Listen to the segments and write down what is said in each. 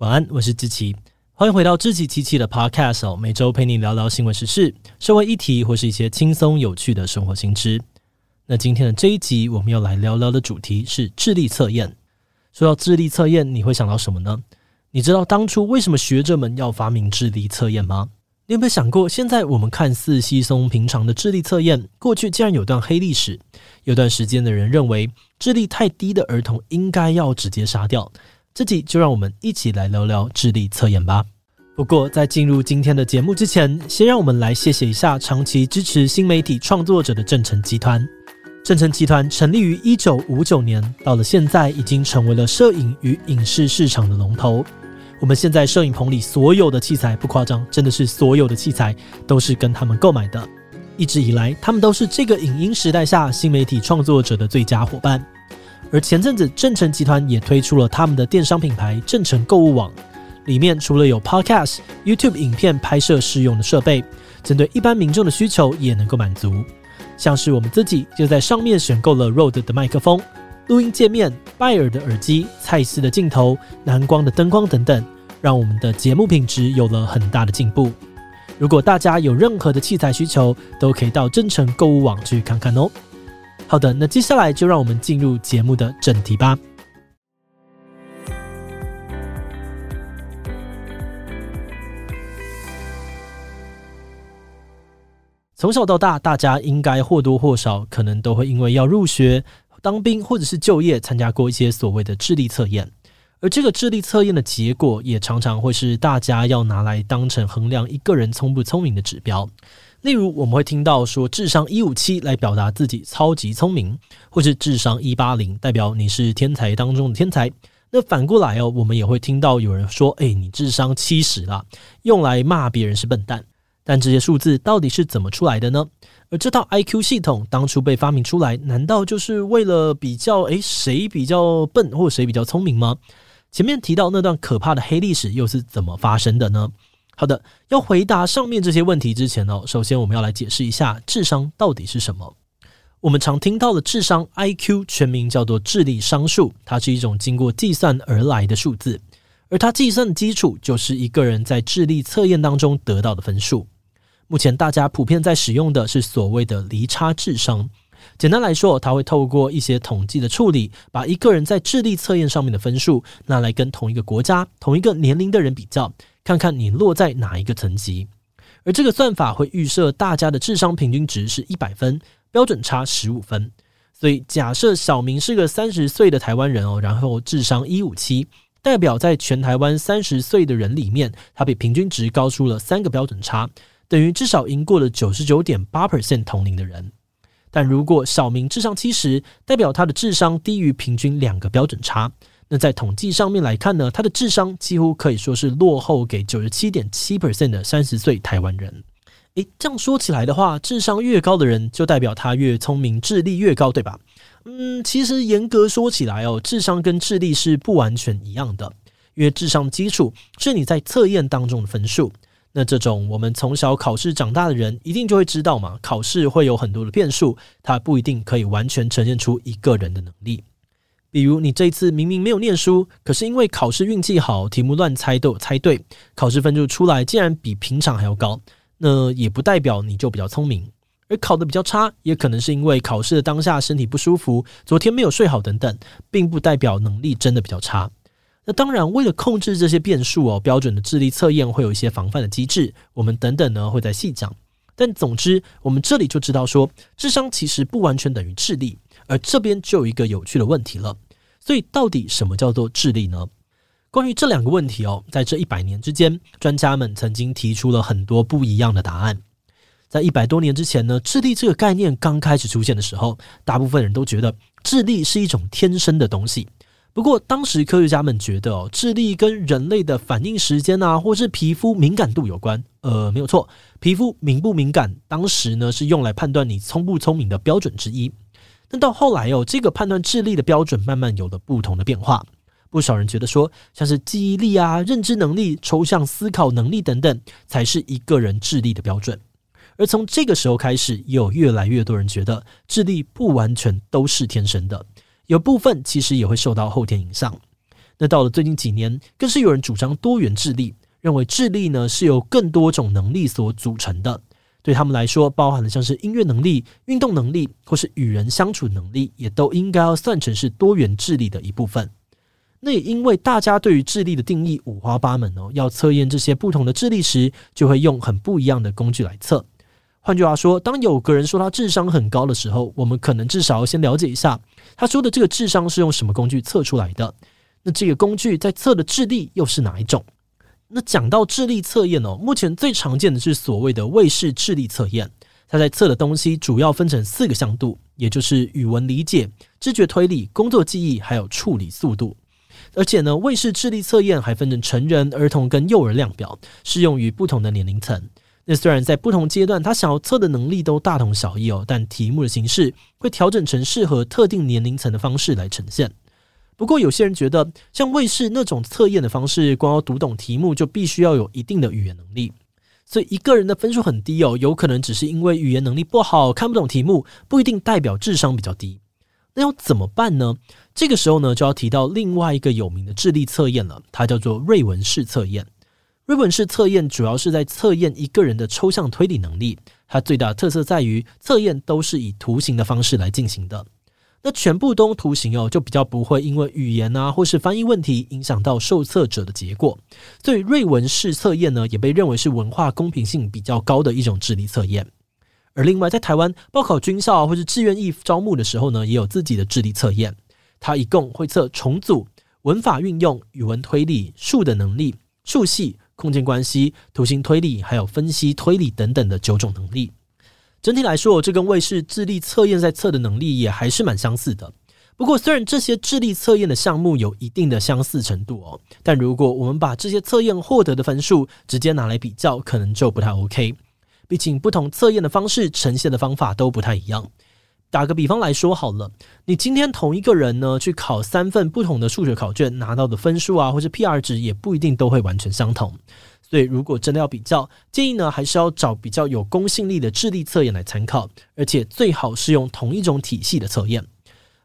晚安，我是志奇，欢迎回到志祺七七的 Podcast 哦，每周陪你聊聊新闻时事、社会议题或是一些轻松有趣的生活新知。那今天的这一集，我们要来聊聊的主题是智力测验。说到智力测验，你会想到什么呢？你知道当初为什么学者们要发明智力测验吗？你有没有想过，现在我们看似稀松平常的智力测验，过去竟然有段黑历史。有段时间的人认为，智力太低的儿童应该要直接杀掉。这集就让我们一起来聊聊智力测验吧。不过，在进入今天的节目之前，先让我们来谢谢一下长期支持新媒体创作者的正成集团。正成集团成立于一九五九年，到了现在已经成为了摄影与影视市场的龙头。我们现在摄影棚里所有的器材，不夸张，真的是所有的器材都是跟他们购买的。一直以来，他们都是这个影音时代下新媒体创作者的最佳伙伴。而前阵子，正成集团也推出了他们的电商品牌正成购物网，里面除了有 Podcast、YouTube 影片拍摄适用的设备，针对一般民众的需求也能够满足。像是我们自己就在上面选购了 Rode 的麦克风、录音界面、拜耳的耳机、蔡司的镜头、蓝光的灯光等等，让我们的节目品质有了很大的进步。如果大家有任何的器材需求，都可以到正成购物网去看看哦。好的，那接下来就让我们进入节目的正题吧。从小到大，大家应该或多或少可能都会因为要入学、当兵或者是就业，参加过一些所谓的智力测验。而这个智力测验的结果，也常常会是大家要拿来当成衡量一个人聪不聪明的指标。例如，我们会听到说智商一五七来表达自己超级聪明，或是智商一八零代表你是天才当中的天才。那反过来哦，我们也会听到有人说：“诶，你智商七十啦，用来骂别人是笨蛋。”但这些数字到底是怎么出来的呢？而这套 IQ 系统当初被发明出来，难道就是为了比较诶谁比较笨或谁比较聪明吗？前面提到那段可怕的黑历史又是怎么发生的呢？好的，要回答上面这些问题之前呢，首先我们要来解释一下智商到底是什么。我们常听到的智商 IQ 全名叫做智力商数，它是一种经过计算而来的数字，而它计算的基础就是一个人在智力测验当中得到的分数。目前大家普遍在使用的是所谓的离差智商。简单来说，它会透过一些统计的处理，把一个人在智力测验上面的分数拿来跟同一个国家、同一个年龄的人比较，看看你落在哪一个层级。而这个算法会预设大家的智商平均值是一百分，标准差十五分。所以假设小明是个三十岁的台湾人哦，然后智商一五七，代表在全台湾三十岁的人里面，他比平均值高出了三个标准差，等于至少赢过了九十九点八 percent 同龄的人。但如果小明智商七十，代表他的智商低于平均两个标准差。那在统计上面来看呢，他的智商几乎可以说是落后给九十七点七 percent 的三十岁台湾人。诶，这样说起来的话，智商越高的人就代表他越聪明，智力越高，对吧？嗯，其实严格说起来哦，智商跟智力是不完全一样的，因为智商基础是你在测验当中的分数。那这种我们从小考试长大的人，一定就会知道嘛，考试会有很多的变数，它不一定可以完全呈现出一个人的能力。比如你这次明明没有念书，可是因为考试运气好，题目乱猜都有猜对，考试分数出来竟然比平常还要高，那也不代表你就比较聪明。而考得比较差，也可能是因为考试的当下身体不舒服，昨天没有睡好等等，并不代表能力真的比较差。那当然，为了控制这些变数哦，标准的智力测验会有一些防范的机制，我们等等呢会再细讲。但总之，我们这里就知道说，智商其实不完全等于智力，而这边就有一个有趣的问题了。所以，到底什么叫做智力呢？关于这两个问题哦，在这一百年之间，专家们曾经提出了很多不一样的答案。在一百多年之前呢，智力这个概念刚开始出现的时候，大部分人都觉得智力是一种天生的东西。不过，当时科学家们觉得哦，智力跟人类的反应时间啊，或是皮肤敏感度有关。呃，没有错，皮肤敏不敏感，当时呢是用来判断你聪不聪明的标准之一。但到后来哦，这个判断智力的标准慢慢有了不同的变化。不少人觉得说，像是记忆力啊、认知能力、抽象思考能力等等，才是一个人智力的标准。而从这个时候开始，也有越来越多人觉得，智力不完全都是天生的。有部分其实也会受到后天影响。那到了最近几年，更是有人主张多元智力，认为智力呢是由更多种能力所组成的。对他们来说，包含了像是音乐能力、运动能力，或是与人相处能力，也都应该要算成是多元智力的一部分。那也因为大家对于智力的定义五花八门哦，要测验这些不同的智力时，就会用很不一样的工具来测。换句话说，当有个人说他智商很高的时候，我们可能至少要先了解一下，他说的这个智商是用什么工具测出来的。那这个工具在测的智力又是哪一种？那讲到智力测验哦，目前最常见的是所谓的魏氏智力测验。它在测的东西主要分成四个向度，也就是语文理解、知觉推理、工作记忆，还有处理速度。而且呢，魏氏智力测验还分成成人、儿童跟幼儿量表，适用于不同的年龄层。那虽然在不同阶段，他想要测的能力都大同小异哦，但题目的形式会调整成适合特定年龄层的方式来呈现。不过，有些人觉得，像卫视那种测验的方式，光要读懂题目就必须要有一定的语言能力，所以一个人的分数很低哦，有可能只是因为语言能力不好，看不懂题目，不一定代表智商比较低。那要怎么办呢？这个时候呢，就要提到另外一个有名的智力测验了，它叫做瑞文式测验。瑞文式测验主要是在测验一个人的抽象推理能力，它最大的特色在于测验都是以图形的方式来进行的。那全部都图形哦，就比较不会因为语言啊或是翻译问题影响到受测者的结果。所以瑞文式测验呢，也被认为是文化公平性比较高的一种智力测验。而另外，在台湾报考军校或是志愿役招募的时候呢，也有自己的智力测验。它一共会测重组、文法运用、语文推理、数的能力、数系、空间关系、图形推理，还有分析推理等等的九种能力。整体来说，这跟卫氏智力测验在测的能力也还是蛮相似的。不过，虽然这些智力测验的项目有一定的相似程度哦，但如果我们把这些测验获得的分数直接拿来比较，可能就不太 OK。毕竟，不同测验的方式呈现的方法都不太一样。打个比方来说好了，你今天同一个人呢去考三份不同的数学考卷，拿到的分数啊，或是 PR 值也不一定都会完全相同。所以，如果真的要比较，建议呢还是要找比较有公信力的智力测验来参考，而且最好是用同一种体系的测验。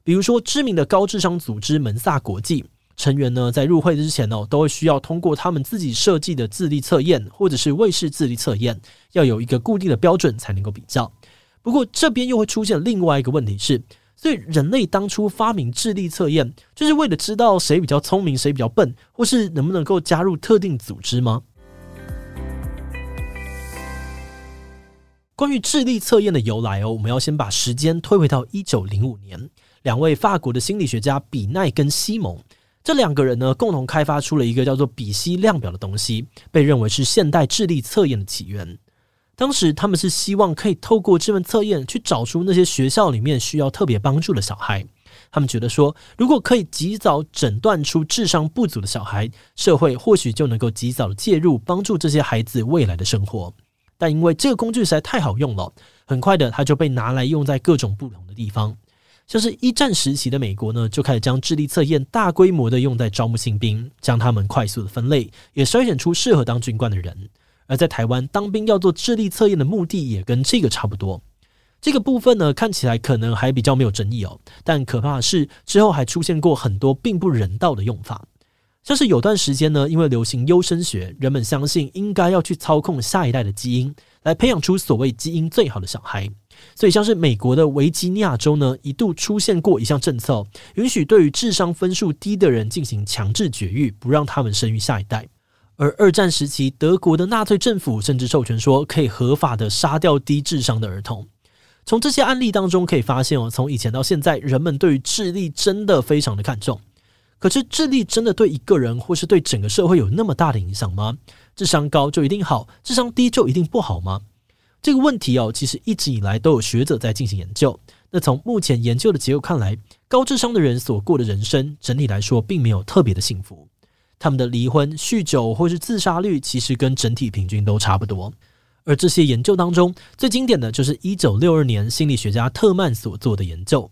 比如说，知名的高智商组织门萨国际成员呢，在入会之前哦，都会需要通过他们自己设计的智力测验，或者是魏氏智力测验，要有一个固定的标准才能够比较。不过，这边又会出现另外一个问题是，所以人类当初发明智力测验，就是为了知道谁比较聪明，谁比较笨，或是能不能够加入特定组织吗？关于智力测验的由来哦，我们要先把时间推回到一九零五年，两位法国的心理学家比奈跟西蒙这两个人呢，共同开发出了一个叫做比希量表的东西，被认为是现代智力测验的起源。当时他们是希望可以透过这份测验去找出那些学校里面需要特别帮助的小孩。他们觉得说，如果可以及早诊断出智商不足的小孩，社会或许就能够及早的介入，帮助这些孩子未来的生活。但因为这个工具实在太好用了，很快的它就被拿来用在各种不同的地方。像是一战时期的美国呢，就开始将智力测验大规模的用在招募新兵，将他们快速的分类，也筛选出适合当军官的人。而在台湾当兵要做智力测验的目的也跟这个差不多。这个部分呢，看起来可能还比较没有争议哦，但可怕的是之后还出现过很多并不人道的用法。像是有段时间呢，因为流行优生学，人们相信应该要去操控下一代的基因，来培养出所谓基因最好的小孩。所以，像是美国的维吉尼亚州呢，一度出现过一项政策，允许对于智商分数低的人进行强制绝育，不让他们生育下一代。而二战时期，德国的纳粹政府甚至授权说，可以合法的杀掉低智商的儿童。从这些案例当中可以发现哦，从以前到现在，人们对于智力真的非常的看重。可是智力真的对一个人或是对整个社会有那么大的影响吗？智商高就一定好，智商低就一定不好吗？这个问题哦，其实一直以来都有学者在进行研究。那从目前研究的结果看来，高智商的人所过的人生整体来说并没有特别的幸福。他们的离婚、酗酒或是自杀率其实跟整体平均都差不多。而这些研究当中最经典的就是一九六二年心理学家特曼所做的研究。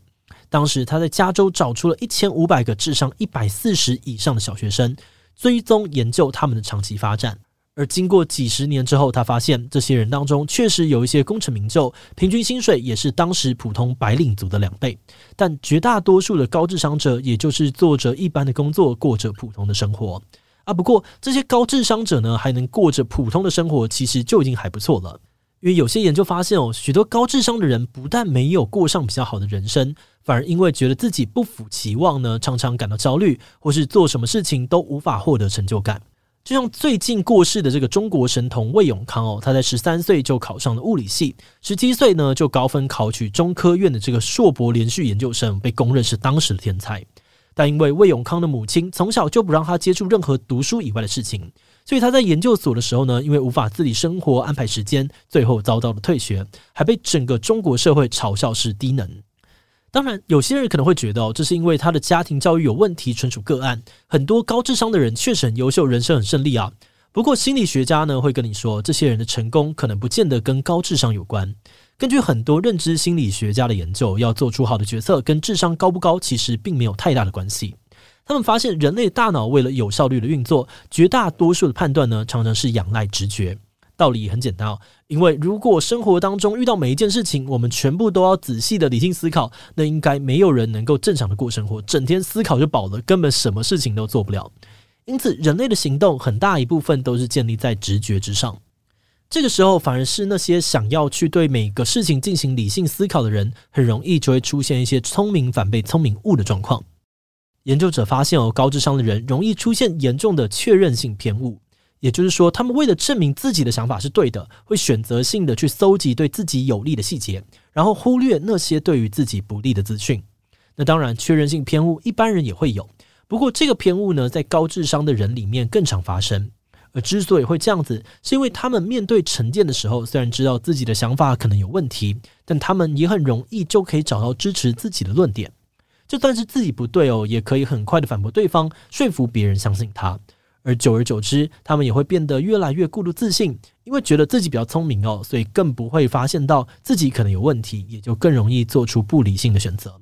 当时他在加州找出了一千五百个智商一百四十以上的小学生，追踪研究他们的长期发展。而经过几十年之后，他发现这些人当中确实有一些功成名就，平均薪水也是当时普通白领族的两倍。但绝大多数的高智商者，也就是做着一般的工作，过着普通的生活。啊，不过这些高智商者呢，还能过着普通的生活，其实就已经还不错了。因为有些研究发现哦，许多高智商的人不但没有过上比较好的人生，反而因为觉得自己不符期望呢，常常感到焦虑，或是做什么事情都无法获得成就感。就像最近过世的这个中国神童魏永康哦，他在十三岁就考上了物理系，十七岁呢就高分考取中科院的这个硕博连续研究生，被公认是当时的天才。但因为魏永康的母亲从小就不让他接触任何读书以外的事情，所以他在研究所的时候呢，因为无法自理生活安排时间，最后遭到了退学，还被整个中国社会嘲笑是低能。当然，有些人可能会觉得，这是因为他的家庭教育有问题，纯属个案。很多高智商的人确实很优秀，人生很顺利啊。不过，心理学家呢会跟你说，这些人的成功可能不见得跟高智商有关。根据很多认知心理学家的研究，要做出好的决策，跟智商高不高其实并没有太大的关系。他们发现，人类大脑为了有效率的运作，绝大多数的判断呢，常常是仰赖直觉。道理很简单哦，因为如果生活当中遇到每一件事情，我们全部都要仔细的理性思考，那应该没有人能够正常的过生活，整天思考就饱了，根本什么事情都做不了。因此，人类的行动很大一部分都是建立在直觉之上。这个时候，反而是那些想要去对每个事情进行理性思考的人，很容易就会出现一些聪明反被聪明误的状况。研究者发现哦，高智商的人容易出现严重的确认性偏误。也就是说，他们为了证明自己的想法是对的，会选择性的去搜集对自己有利的细节，然后忽略那些对于自己不利的资讯。那当然，确认性偏误一般人也会有，不过这个偏误呢，在高智商的人里面更常发生。而之所以会这样子，是因为他们面对成见的时候，虽然知道自己的想法可能有问题，但他们也很容易就可以找到支持自己的论点。就算是自己不对哦，也可以很快的反驳对方，说服别人相信他。而久而久之，他们也会变得越来越过度自信，因为觉得自己比较聪明哦，所以更不会发现到自己可能有问题，也就更容易做出不理性的选择。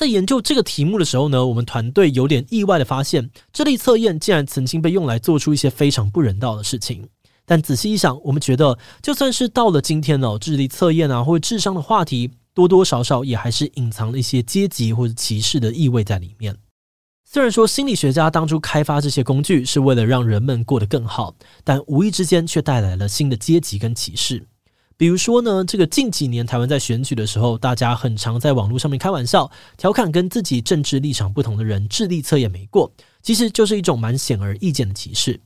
在研究这个题目的时候呢，我们团队有点意外的发现，智力测验竟然曾经被用来做出一些非常不人道的事情。但仔细一想，我们觉得，就算是到了今天哦，智力测验啊，或者智商的话题。多多少少也还是隐藏了一些阶级或者歧视的意味在里面。虽然说心理学家当初开发这些工具是为了让人们过得更好，但无意之间却带来了新的阶级跟歧视。比如说呢，这个近几年台湾在选举的时候，大家很常在网络上面开玩笑，调侃跟自己政治立场不同的人智力测验没过，其实就是一种蛮显而易见的歧视。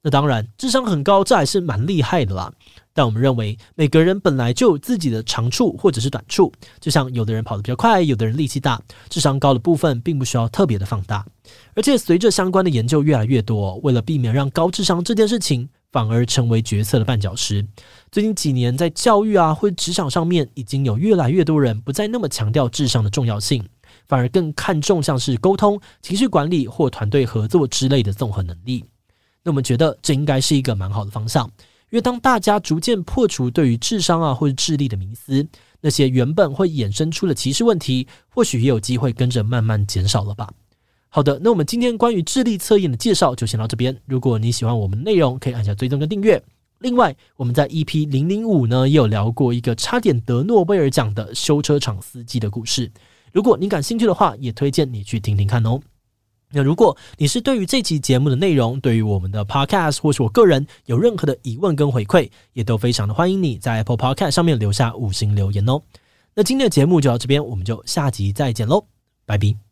那当然，智商很高，这还是蛮厉害的啦。但我们认为，每个人本来就有自己的长处或者是短处，就像有的人跑得比较快，有的人力气大，智商高的部分并不需要特别的放大。而且随着相关的研究越来越多，为了避免让高智商这件事情反而成为决策的绊脚石，最近几年在教育啊或职场上面，已经有越来越多人不再那么强调智商的重要性，反而更看重像是沟通、情绪管理或团队合作之类的综合能力。那我们觉得这应该是一个蛮好的方向。因为当大家逐渐破除对于智商啊或者智力的迷思，那些原本会衍生出的歧视问题，或许也有机会跟着慢慢减少了吧。好的，那我们今天关于智力测验的介绍就先到这边。如果你喜欢我们的内容，可以按下追踪跟订阅。另外，我们在 EP 零零五呢也有聊过一个差点得诺贝尔奖的修车厂司机的故事。如果你感兴趣的话，也推荐你去听听看哦。那如果你是对于这期节目的内容，对于我们的 Podcast 或是我个人有任何的疑问跟回馈，也都非常的欢迎你在 Apple Podcast 上面留下五星留言哦。那今天的节目就到这边，我们就下集再见喽，拜拜。